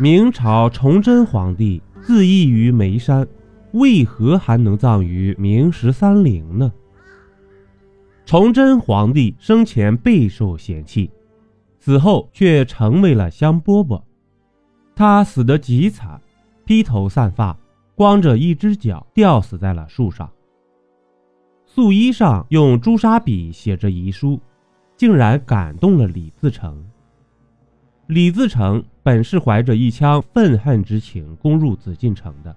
明朝崇祯皇帝自缢于眉山，为何还能葬于明十三陵呢？崇祯皇帝生前备受嫌弃，死后却成为了香饽饽。他死得极惨，披头散发，光着一只脚吊死在了树上。素衣上用朱砂笔写着遗书，竟然感动了李自成。李自成本是怀着一腔愤恨之情攻入紫禁城的，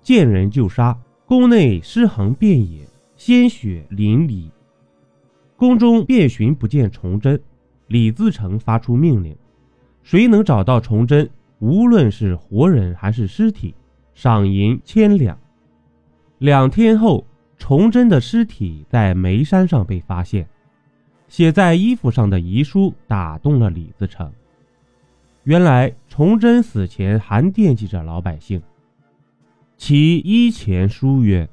见人就杀，宫内尸横遍野，鲜血淋漓。宫中遍寻不见崇祯，李自成发出命令：谁能找到崇祯，无论是活人还是尸体，赏银千两。两天后，崇祯的尸体在煤山上被发现，写在衣服上的遗书打动了李自成。原来崇祯死前还惦记着老百姓。其一前书曰：“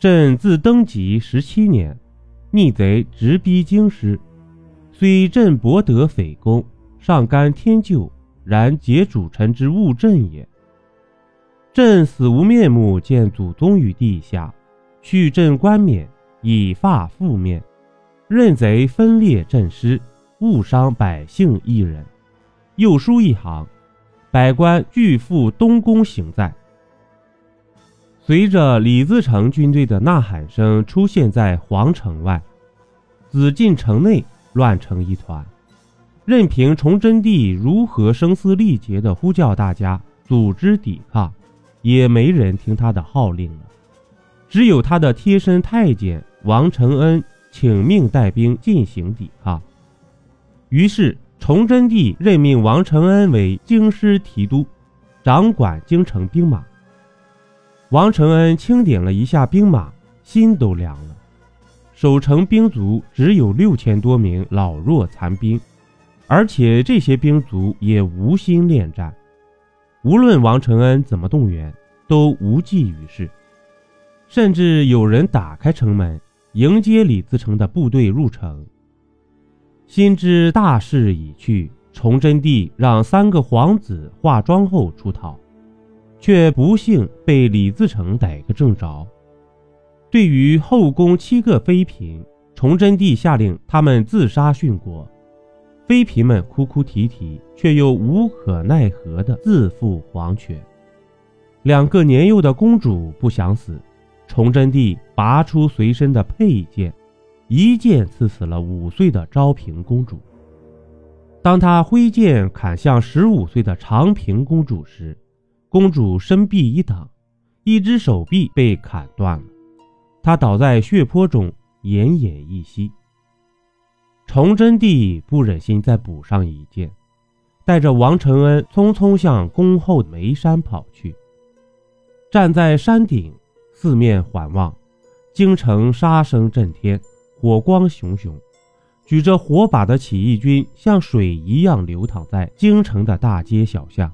朕自登基十七年，逆贼直逼京师，虽朕博得匪功，上甘天救，然劫主臣之误朕也。朕死无面目见祖宗于地下，去朕冠冕，以发覆面，任贼分裂朕师，误伤百姓一人。”又书一行，百官俱赴东宫行在。随着李自成军队的呐喊声出现在皇城外，紫禁城内乱成一团。任凭崇祯帝如何声嘶力竭地呼叫大家组织抵抗，也没人听他的号令了。只有他的贴身太监王承恩请命带兵进行抵抗。于是。崇祯帝任命王承恩为京师提督，掌管京城兵马。王承恩清点了一下兵马，心都凉了。守城兵卒只有六千多名老弱残兵，而且这些兵卒也无心恋战。无论王承恩怎么动员，都无济于事。甚至有人打开城门迎接李自成的部队入城。心知大势已去，崇祯帝让三个皇子化妆后出逃，却不幸被李自成逮个正着。对于后宫七个妃嫔，崇祯帝下令他们自杀殉国。妃嫔们哭哭啼啼，却又无可奈何的自负皇权。两个年幼的公主不想死，崇祯帝拔出随身的佩剑。一剑刺死了五岁的昭平公主。当他挥剑砍向十五岁的长平公主时，公主身臂一挡，一只手臂被砍断了，她倒在血泊中，奄奄一息。崇祯帝不忍心再补上一剑，带着王承恩匆匆向宫后眉山跑去。站在山顶，四面环望，京城杀声震天。火光熊熊，举着火把的起义军像水一样流淌在京城的大街小巷。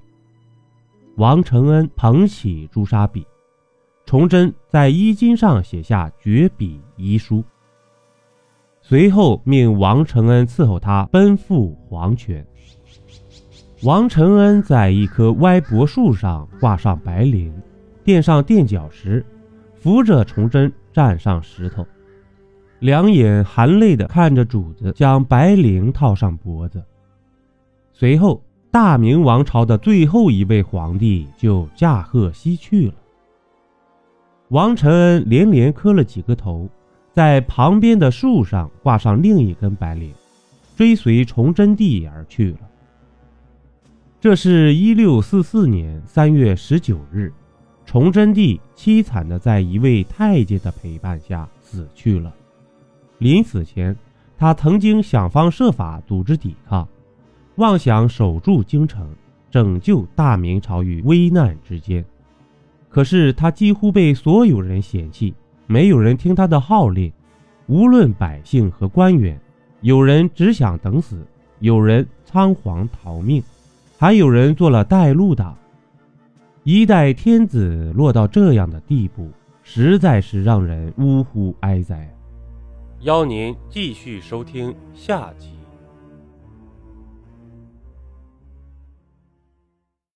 王承恩捧起朱砂笔，崇祯在衣襟上写下绝笔遗书，随后命王承恩伺候他奔赴黄泉。王承恩在一棵歪脖树上挂上白绫，垫上垫脚石，扶着崇祯站上石头。两眼含泪地看着主子将白绫套上脖子，随后大明王朝的最后一位皇帝就驾鹤西去了。王承恩连连磕了几个头，在旁边的树上挂上另一根白绫，追随崇祯帝而去了。这是一六四四年三月十九日，崇祯帝凄惨地在一位太监的陪伴下死去了。临死前，他曾经想方设法组织抵抗，妄想守住京城，拯救大明朝于危难之间。可是他几乎被所有人嫌弃，没有人听他的号令。无论百姓和官员，有人只想等死，有人仓皇逃命，还有人做了带路党。一代天子落到这样的地步，实在是让人呜呼哀哉。邀您继续收听下集。